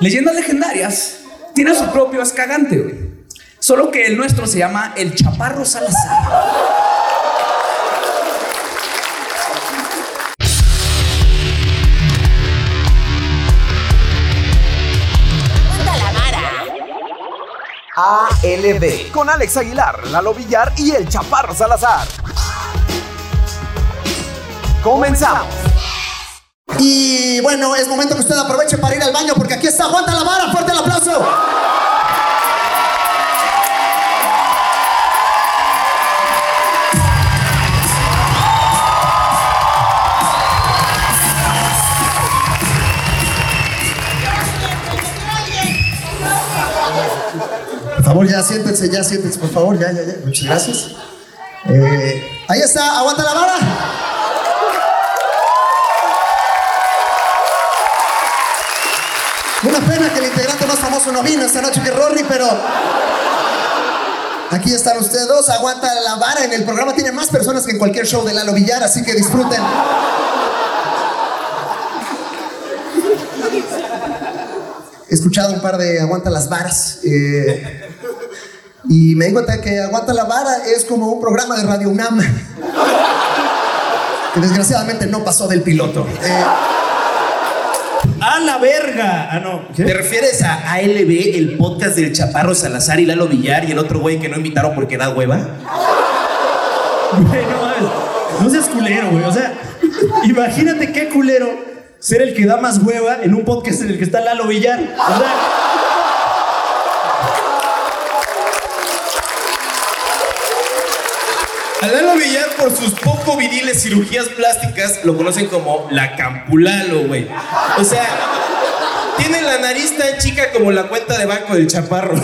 Leyendas legendarias tiene su propio escagante, güey. Solo que el nuestro se llama el Chaparro Salazar. ALB con Alex Aguilar, Lalo Villar y el Chaparro Salazar. Comenzamos. Y bueno, es momento que usted aproveche para ir al baño porque aquí está Juan Talavara. Fuerte el aplauso. Por favor, ya siéntense, ya siéntense, por favor, ya, ya, ya. Muchas gracias. Eh, ahí está, aguanta la vara. Una pena que el integrante más famoso no vino esta noche que Rory, pero aquí están ustedes dos. Aguanta la vara. En el programa tiene más personas que en cualquier show de Lalo Villar, así que disfruten. He escuchado un par de Aguanta las varas. eh, y me di cuenta que Aguanta la vara es como un programa de Radio UNAM. Que desgraciadamente no pasó del piloto. Eh, ¡A la verga! Ah, no. ¿Te refieres a ALB, el podcast del Chaparro Salazar y Lalo Villar y el otro güey que no invitaron porque da hueva? Güey, no mames. No seas culero, güey. O sea, imagínate qué culero ser el que da más hueva en un podcast en el que está Lalo Villar. O sea, A Lalo Villar, por sus poco viriles cirugías plásticas, lo conocen como la Campulalo, güey. O sea, tiene la nariz tan chica como la cuenta de banco del Chaparro.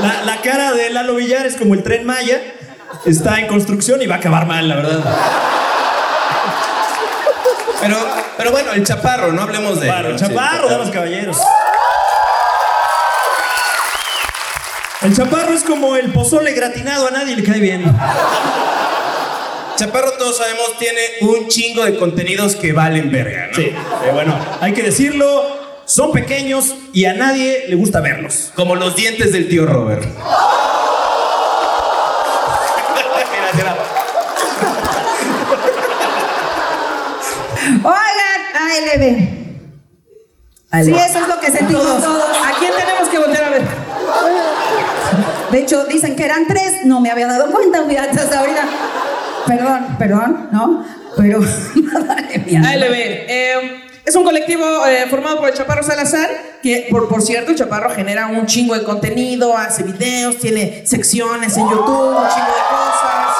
la, la cara de Lalo Villar es como el tren Maya. Está en construcción y va a acabar mal, la verdad. Pero, pero bueno, el Chaparro, no hablemos de... Chaparro, Sí, chaparro, damas caballeros. El chaparro es como el pozole gratinado, a nadie le cae bien. Chaparro, todos sabemos, tiene un chingo de contenidos que valen verga, ¿no? Sí, eh, bueno, hay que decirlo, son pequeños y a nadie le gusta verlos. Como los dientes del tío Robert. Mira, mira. Oigan, ALB. Sí, eso es lo que sentimos todos. ¿A quién tenemos que volver a ver? De hecho, dicen que eran tres, no me había dado cuenta, fíjate hasta ahorita. Perdón, perdón, ¿no? Pero, mi amor. ALB. eh, es un colectivo eh, formado por el Chaparro Salazar, que por, por cierto, el Chaparro genera un chingo de contenido, hace videos, tiene secciones en YouTube, un chingo de cosas.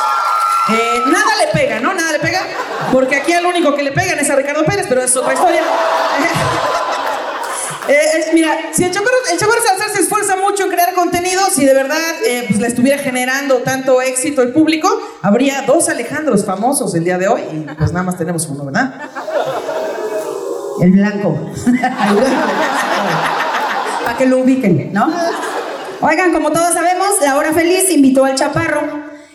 Eh, nada le pega, ¿no? Nada le pega, porque aquí al único que le pegan es a Ricardo Pérez, pero es otra historia. Eh, eh, mira, si el Chaparro, el se esfuerza mucho en crear contenido, si de verdad eh, pues, le estuviera generando tanto éxito el público, habría dos Alejandros famosos el día de hoy, y pues nada más tenemos uno, ¿verdad? El blanco. Para que lo ubiquen, ¿no? Oigan, como todos sabemos, la hora feliz invitó al chaparro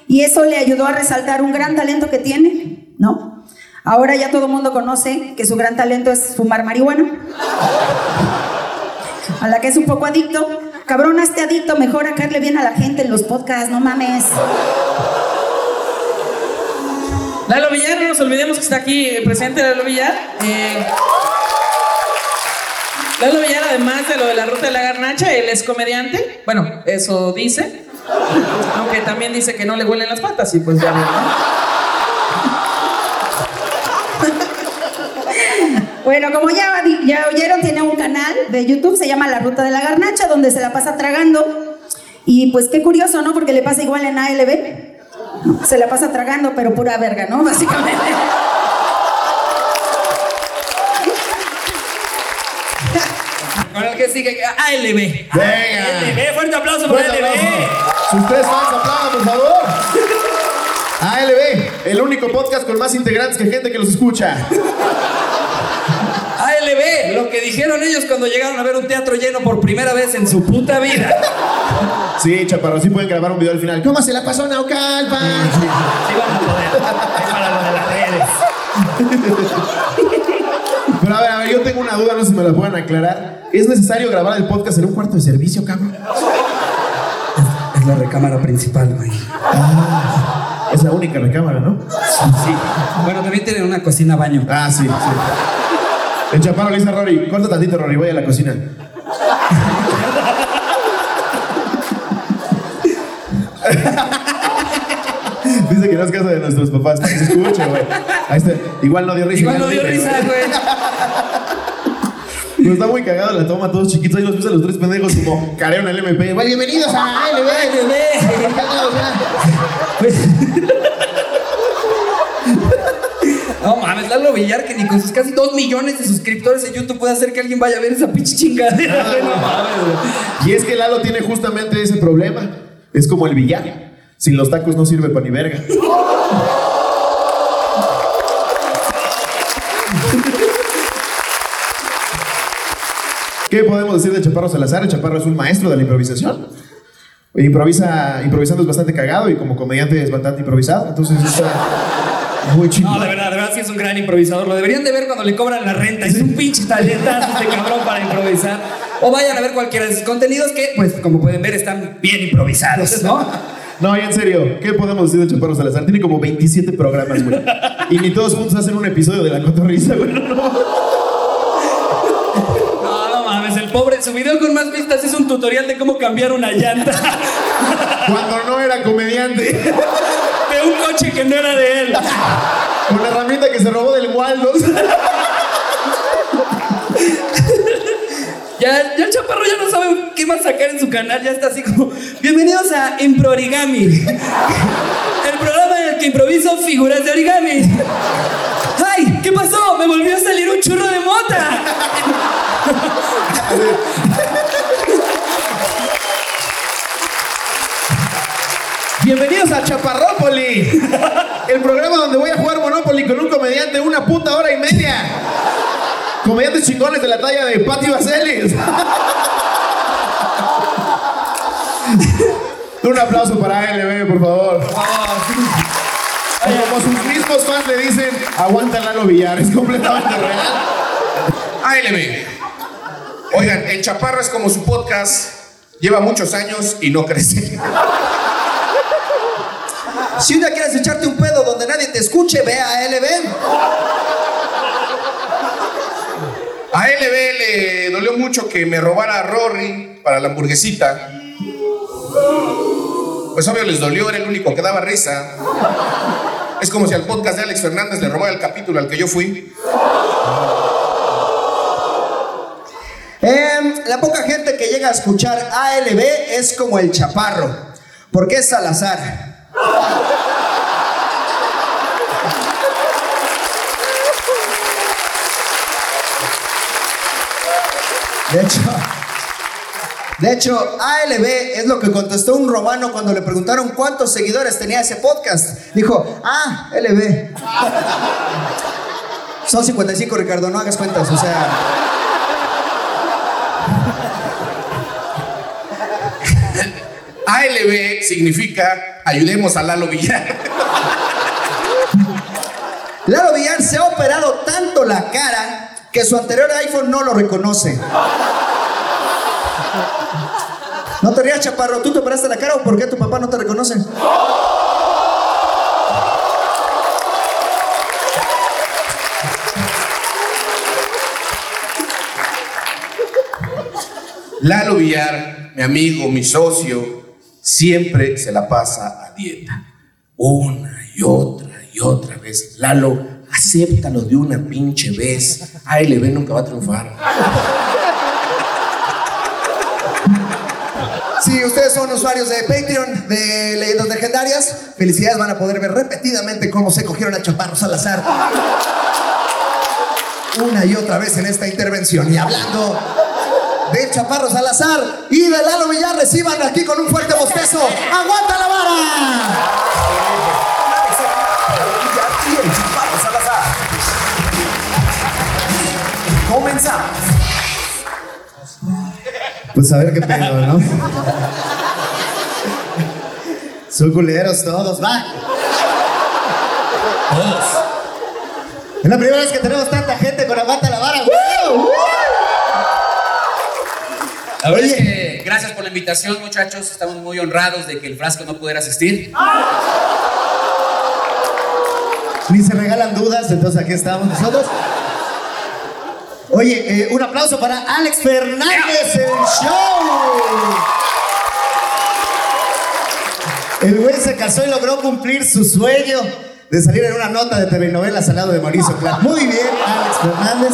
y eso le ayudó a resaltar un gran talento que tiene, ¿no? Ahora ya todo el mundo conoce que su gran talento es fumar marihuana. A la que es un poco adicto. Cabrón, este adicto, mejor a caerle bien a la gente en los podcasts, no mames. Lalo Villar, no nos olvidemos que está aquí eh, presente Lalo Villar. Eh, Lalo Villar, además de lo de la ruta de la garnacha, él es comediante. Bueno, eso dice. Aunque también dice que no le huelen las patas y pues ya ¿no? Bueno, como ya, ya oyeron, tiene un canal de YouTube, se llama La Ruta de la Garnacha, donde se la pasa tragando. Y pues qué curioso, ¿no? Porque le pasa igual en ALB. Se la pasa tragando, pero pura verga, ¿no? Básicamente. Con el que sigue, ALB. Venga. ALB, fuerte aplauso para ALB. aplauso. Sus tres fans aplaudan, por favor. ALB, el único podcast con más integrantes que gente que los escucha. Lo que dijeron ellos cuando llegaron a ver un teatro lleno por primera vez en su puta vida. Sí, chaparro, sí pueden grabar un video al final. ¿Cómo se la pasó Naucalpan? Sí van a poder. Es para lo de las redes. Pero a ver, a ver, yo tengo una duda, no sé si me la puedan aclarar. ¿Es necesario grabar el podcast en un cuarto de servicio, cabrón? Es la recámara principal, güey. Es la única recámara, ¿no? Sí. Bueno, también tienen una cocina baño. Ah, sí, sí. El chaparro le dice a Rory, corta tantito, Rory, voy a la cocina. Dice que no es casa de nuestros papás, que se escuche, güey. Ahí está. Igual no dio risa. Igual no dio risa, güey. Pero está muy cagado la toma, todos chiquitos. Ahí los ves a los tres pendejos como carean al MP. Bienvenidos a ALB. No mames, Lalo Villar que ni con sus casi dos millones de suscriptores en YouTube puede hacer que alguien vaya a ver esa pinche chingadera. güey. No mames, güey. Y es que Lalo tiene justamente ese problema. Es como el billar. Sin los tacos no sirve para ni verga. ¿Qué podemos decir de Chaparro Salazar? El Chaparro es un maestro de la improvisación. Improvisa, improvisando es bastante cagado y como comediante es bastante improvisado. Entonces está muy. No, de verdad, de verdad sí es un gran improvisador. Lo deberían de ver cuando le cobran la renta. Es un pinche talentazo este cabrón para improvisar. O vayan a ver cualquiera de sus contenidos que, pues, como pueden ver, están bien improvisados, ¿no? No, y en serio, ¿qué podemos decir de Chaparro Salazar? Tiene como 27 programas, güey. Y ni todos juntos hacen un episodio de La Cotorrisa, güey. No, no mames, el pobre, su video con más vistas es un tutorial de cómo cambiar una llanta Cuando no era comediante. un coche que no era de él. Con la herramienta que se robó del Waldos. Ya, ya el chaparro ya no sabe qué más sacar en su canal, ya está así como, bienvenidos a Improorigami, el programa en el que improviso figuras de origami. ¡Ay! ¿Qué pasó? Me volvió a salir un churro de mota. Bienvenidos a Chaparrópoli. El programa donde voy a jugar Monopoly con un comediante una puta hora y media. Comediantes chingones de la talla de Patti Vaselis. Un aplauso para ALB, por favor. Como sus mismos fans le dicen, aguanta Lalo Villar, es completamente real. ALB. Oigan, el chaparro es como su podcast. Lleva muchos años y no crece. Si un día quieres echarte un pedo donde nadie te escuche, ve a LB. A ALB le dolió mucho que me robara a Rory para la hamburguesita. Pues obvio les dolió, era el único que daba risa. Es como si al podcast de Alex Fernández le robara el capítulo al que yo fui. Em, la poca gente que llega a escuchar ALB es como el chaparro, porque es Salazar. De hecho, de hecho, ALB es lo que contestó un romano cuando le preguntaron cuántos seguidores tenía ese podcast. Dijo, ah, LB. Son 55, Ricardo, no hagas cuentas, o sea. ALB significa ayudemos a Lalo Villar. Lalo Villar se ha operado tanto la cara que su anterior iPhone no lo reconoce. No te rías, chaparro. ¿Tú te operaste la cara o por qué tu papá no te reconoce? Lalo Villar, mi amigo, mi socio, siempre se la pasa a dieta. Una y otra y otra vez. Lalo, acéptalo de una pinche vez. ALB nunca va a triunfar. Si ustedes son usuarios de Patreon de Leyendas Legendarias, felicidades, van a poder ver repetidamente cómo se cogieron a Chaparro Salazar. Una y otra vez en esta intervención. Y hablando de Chaparro Salazar y de Lalo Villar, reciban aquí con un fuerte bostezo. ¡Aguanta la vara! Comenzamos. Pues a ver qué pedo, ¿no? Son culeros todos, va. Es la primera vez que tenemos tanta gente con aguanta la vara, güey. La verdad es Oye. que gracias por la invitación, muchachos. Estamos muy honrados de que el frasco no pudiera asistir. Ni se regalan dudas, entonces aquí estamos nosotros. Oye, eh, un aplauso para Alex Fernández, el show. El güey se casó y logró cumplir su sueño de salir en una nota de telenovelas al lado de Mauricio Clark. Muy bien, Alex Fernández.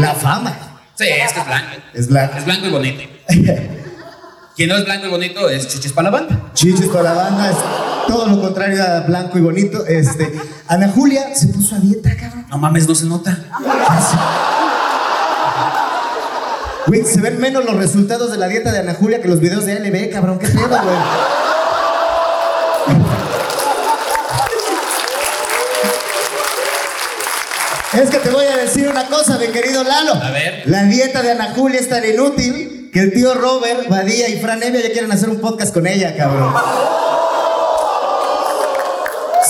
La fama. Sí, es que es blanco. Es blanco. Es blanco y bonito. Quien no es blanco y bonito es chichis para la banda. Chichis para la banda, es todo lo contrario a blanco y bonito. Este, Ana Julia se puso a dieta, cabrón. No mames, no se nota. Güey, se ven menos los resultados de la dieta de Ana Julia que los videos de LB, cabrón. ¿Qué pedo, güey? Es que te voy a decir una cosa, mi querido Lalo. A ver. La dieta de Ana Julia es tan inútil que el tío Robert, Badía y Fran Evia ya quieren hacer un podcast con ella, cabrón.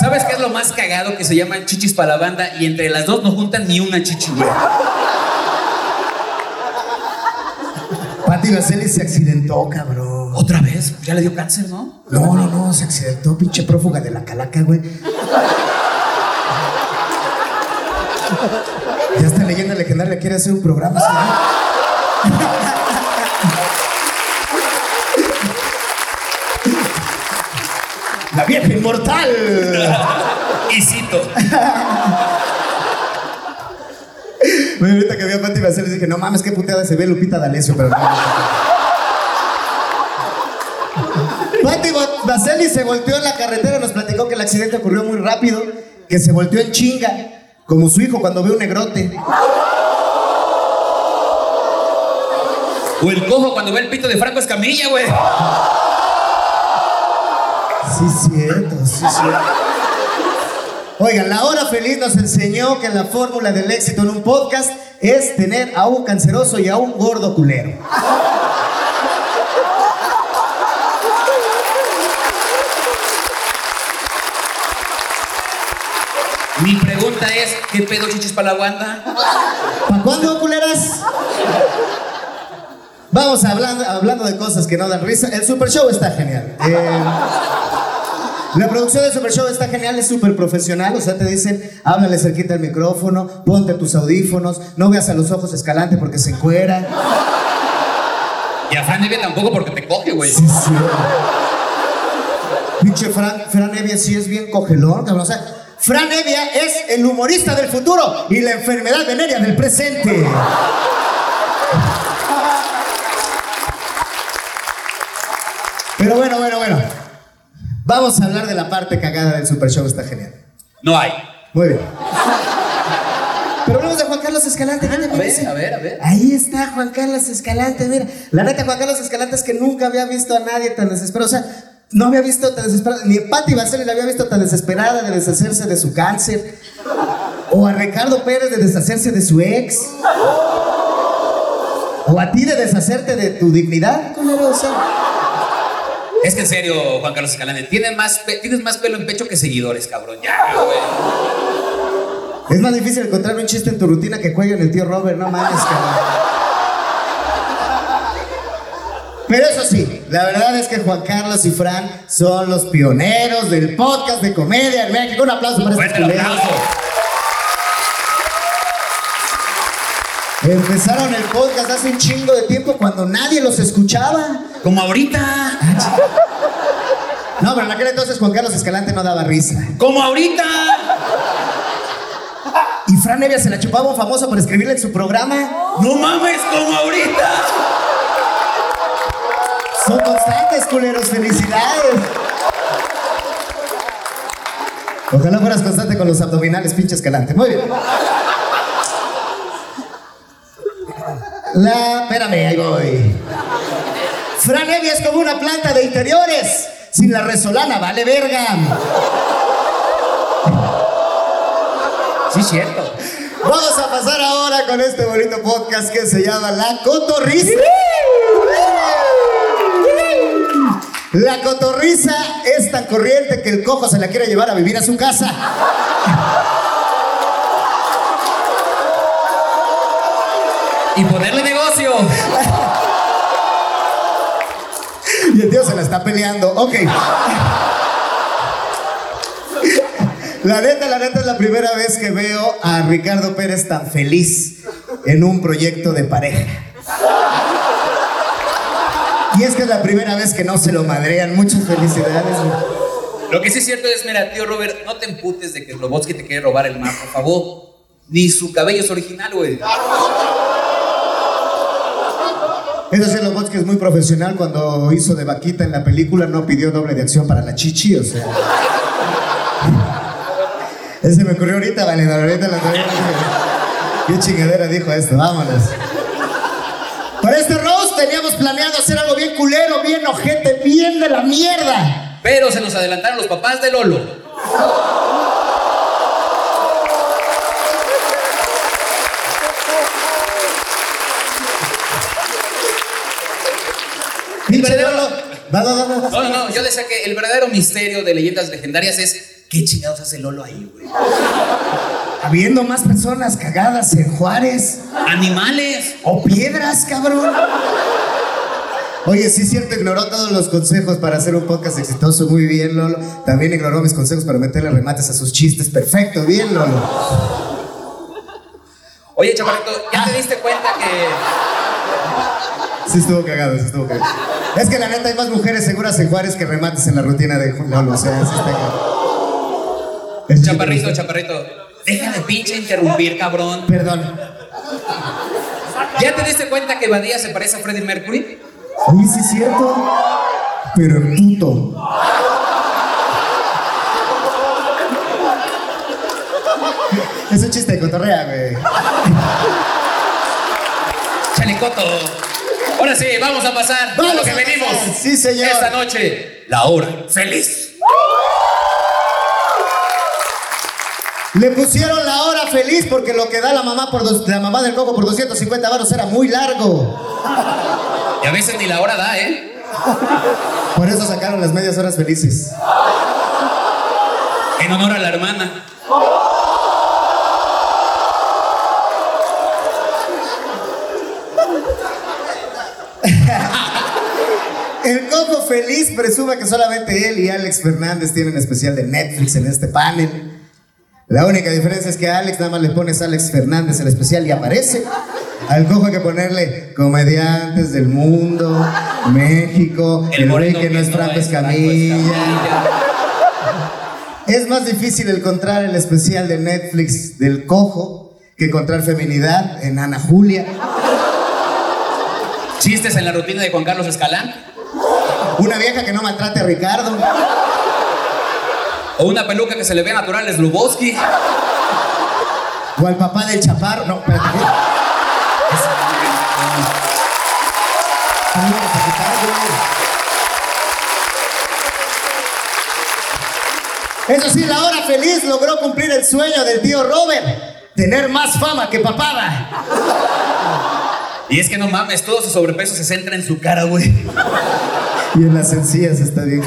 ¿Sabes qué es lo más cagado? Que se llaman chichis para la banda y entre las dos no juntan ni una chichi, güey. Pati Vaseli se accidentó, cabrón. ¿Otra vez? Ya le dio cáncer, ¿no? No, no, no, se accidentó, pinche prófuga de la calaca, güey. Ya esta leyenda legendaria quiere hacer un programa, señor. La vieja inmortal. Y cito. Bueno, ahorita que vi a Pati Vaseli dije, no mames, qué puteada se ve Lupita D'Alessio, pero no. Pati Vaseli se volteó en la carretera, nos platicó que el accidente ocurrió muy rápido, que se volteó en chinga, como su hijo cuando ve un negrote. O el cojo cuando ve el pito de Franco Escamilla, güey. Sí, cierto, sí, cierto. Oigan, la hora feliz nos enseñó que la fórmula del éxito en un podcast es tener a un canceroso y a un gordo culero. Mi pregunta es, ¿qué pedo chichis para la banda? ¿Para cuándo, culeras? Vamos hablando, hablando de cosas que no dan risa. El Super Show está genial. Eh, la producción del Super Show está genial, es súper profesional. O sea, te dicen, háblale cerquita al micrófono, ponte tus audífonos, no veas a los ojos escalante porque se encuera. Y a Fran Evia tampoco porque te coge, güey. Sí, sí. Pinche Fran, Fran Evia sí es bien cogelón, cabrón. O sea, Fran Evia es el humorista del futuro y la enfermedad venérea del presente. Pero bueno, bueno, bueno. Vamos a hablar de la parte cagada del Super Show, está genial. No hay. Muy bien. Pero hablamos de Juan Carlos Escalante, ¿qué te A ver, a ver, a ver. Ahí está Juan Carlos Escalante, mira. La neta, Juan Carlos Escalante es que nunca había visto a nadie tan desesperado. O sea, no había visto tan desesperado. Ni Patti Baseli la había visto tan desesperada de deshacerse de su cáncer. O a Ricardo Pérez de deshacerse de su ex. O a ti de deshacerte de tu dignidad, culero, o sea. Es que en serio, Juan Carlos Escalante, tienes más, tienes más pelo en pecho que seguidores, cabrón. Ya, güey. Es más difícil encontrar un chiste en tu rutina que cuello en el tío Robert, no mames, cabrón. Pero eso sí, la verdad es que Juan Carlos y Fran son los pioneros del podcast de comedia en México. Un aplauso para estos Fuerte el culeros. aplauso. Empezaron el podcast hace un chingo de tiempo cuando nadie los escuchaba. Como ahorita. No, pero en aquel entonces Juan Carlos Escalante no daba risa. Como ahorita. Y Fran Evia se la chupaba un famoso por escribirle en su programa. No mames, como ahorita. Son constantes, culeros. Felicidades. Ojalá fueras constante con los abdominales, pinche escalante. Muy bien. La. Espérame, ahí voy. Fran Evia es como una planta de interiores. Sin la resolana, vale verga. Sí, cierto. Vamos a pasar ahora con este bonito podcast que se llama La Cotorrisa. La cotorriza es tan corriente que el cojo se la quiere llevar a vivir a su casa. Y el tío se la está peleando. Ok. La neta, la neta es la primera vez que veo a Ricardo Pérez tan feliz en un proyecto de pareja. Y es que es la primera vez que no se lo madrean. Muchas felicidades. Lo que sí es cierto es, mira, tío Robert, no te emputes de que Slobotsky te quiere robar el mar, por favor. Ni su cabello es original, güey. Eso sí, Lobotsky es muy profesional. Cuando hizo de vaquita en la película, no pidió doble de acción para la chichi, o sea. Ese me ocurrió ahorita, vale, ahorita traigo. Qué chingadera dijo esto, vámonos. Para este roast teníamos planeado hacer algo bien culero, bien ojete, bien de la mierda. Pero se nos adelantaron los papás de Lolo. No, no, no, yo decía que el verdadero misterio de leyendas legendarias es ¿qué chingados hace Lolo ahí, güey? Habiendo más personas cagadas en Juárez. Animales. O piedras, cabrón. Oye, sí es cierto, ignoró todos los consejos para hacer un podcast exitoso. Muy bien, Lolo. También ignoró mis consejos para meterle remates a sus chistes. Perfecto, bien, Lolo. Oye, chaparrito, ¿ya te diste cuenta que Sí estuvo cagado, sí estuvo cagado. Es que la neta hay más mujeres seguras en Juárez que remates en la rutina de Lolo. O sea, sí está cagado. Es Chaparrito, chaparrito, deja de pinche interrumpir, cabrón. Perdón. ¿Ya te diste cuenta que Badía se parece a Freddie Mercury? Oye, sí es cierto. Pero puto. Es un chiste de cotorrea, güey. Chalecoto. Ahora sí, vamos a pasar a Vamos lo que a venimos. Sí, señor. Esta noche, la hora feliz. Le pusieron la hora feliz porque lo que da la mamá por dos- la mamá del coco por 250 varos era muy largo. Y a veces ni la hora da, ¿eh? Por eso sacaron las medias horas felices. En honor a la hermana. Feliz presume que solamente él y Alex Fernández tienen especial de Netflix en este panel. La única diferencia es que a Alex nada más le pones Alex Fernández el especial y aparece. Al cojo hay que ponerle comediantes del mundo, México, el, rey moreno que no es Franco. Escamilla. Es más difícil encontrar el especial de Netflix del cojo que encontrar feminidad en Ana Julia. Chistes en la rutina de Juan Carlos Escalán. Una vieja que no maltrate a Ricardo. O una peluca que se le ve natural es Luboski. O al papá del chaparro. No, espérate. a güey. Eso sí, la hora feliz logró cumplir el sueño del tío Robert. Tener más fama que papada. Y es que no mames, todo su sobrepeso se centra en su cara, güey. Y en las encías está bien.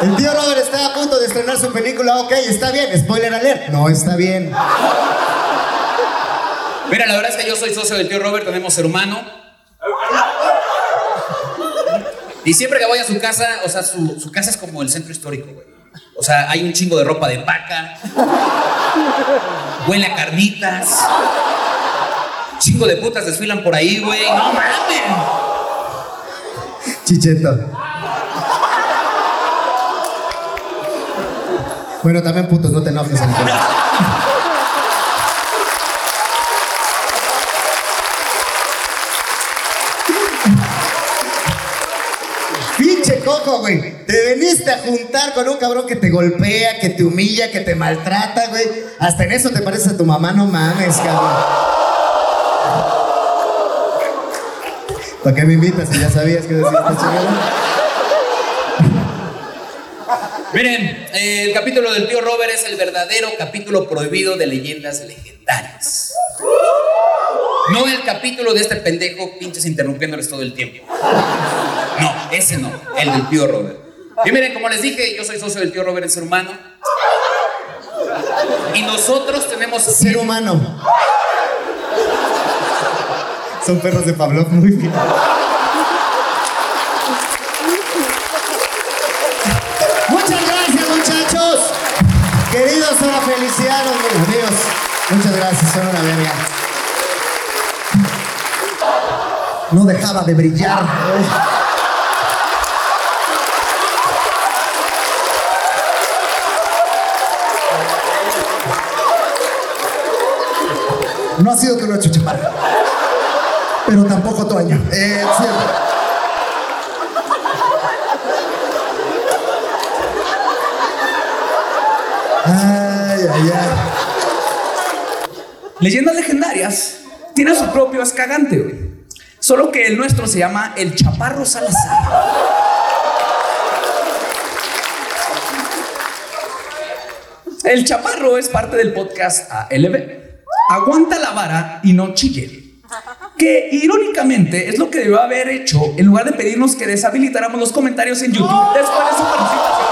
El tío Robert está a punto de estrenar su película. Ok, está bien. Spoiler alert. No está bien. Mira, la verdad es que yo soy socio del tío Robert, tenemos hermano. Y siempre que voy a su casa, o sea, su, su casa es como el centro histórico, güey. O sea, hay un chingo de ropa de paca. Huele a carnitas. Chingo de putas desfilan por ahí, güey. No mames. Chicheto. Bueno, también putos, no te enojes. Antonio. Pinche coco, güey. Te veniste a juntar con un cabrón que te golpea, que te humilla, que te maltrata, güey. Hasta en eso te parece a tu mamá, no mames, cabrón. ¿Para qué me invitas si ya sabías que decía esta chingada? Miren, eh, el capítulo del tío Robert es el verdadero capítulo prohibido de leyendas legendarias. No el capítulo de este pendejo pinches interrumpiéndoles todo el tiempo. No, ese no, el del tío Robert. Y miren, como les dije, yo soy socio del tío Robert en Ser Humano. Y nosotros tenemos Ser humano. Son perros de Pavlov muy bien. Muchas gracias, muchachos. Queridos Felicianos, mis amigos. Muchas gracias, son una verga. No dejaba de brillar. No ha sido que lo he hecho. Pero tampoco Toño. Eh, siempre. Ay, ay, ay. Leyendas legendarias tiene su propio escagante. Solo que el nuestro se llama el Chaparro Salazar. El Chaparro es parte del podcast ALB. Aguanta la vara y no chille. Que irónicamente es lo que debió haber hecho en lugar de pedirnos que deshabilitáramos los comentarios en YouTube después de su participación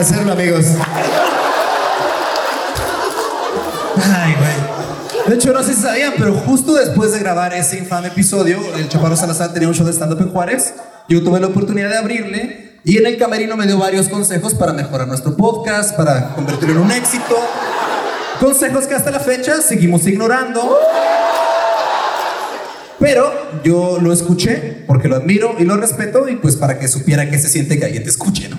hacerlo, amigos. Ay, güey. De hecho, no sé si sabían, pero justo después de grabar ese infame episodio, el Chaparro Salazar tenía un show de stand-up en Juárez. Yo tuve la oportunidad de abrirle y en el camerino me dio varios consejos para mejorar nuestro podcast, para convertirlo en un éxito. Consejos que hasta la fecha seguimos ignorando. Pero yo lo escuché porque lo admiro y lo respeto y pues para que supiera que se siente que alguien te escuche, ¿no?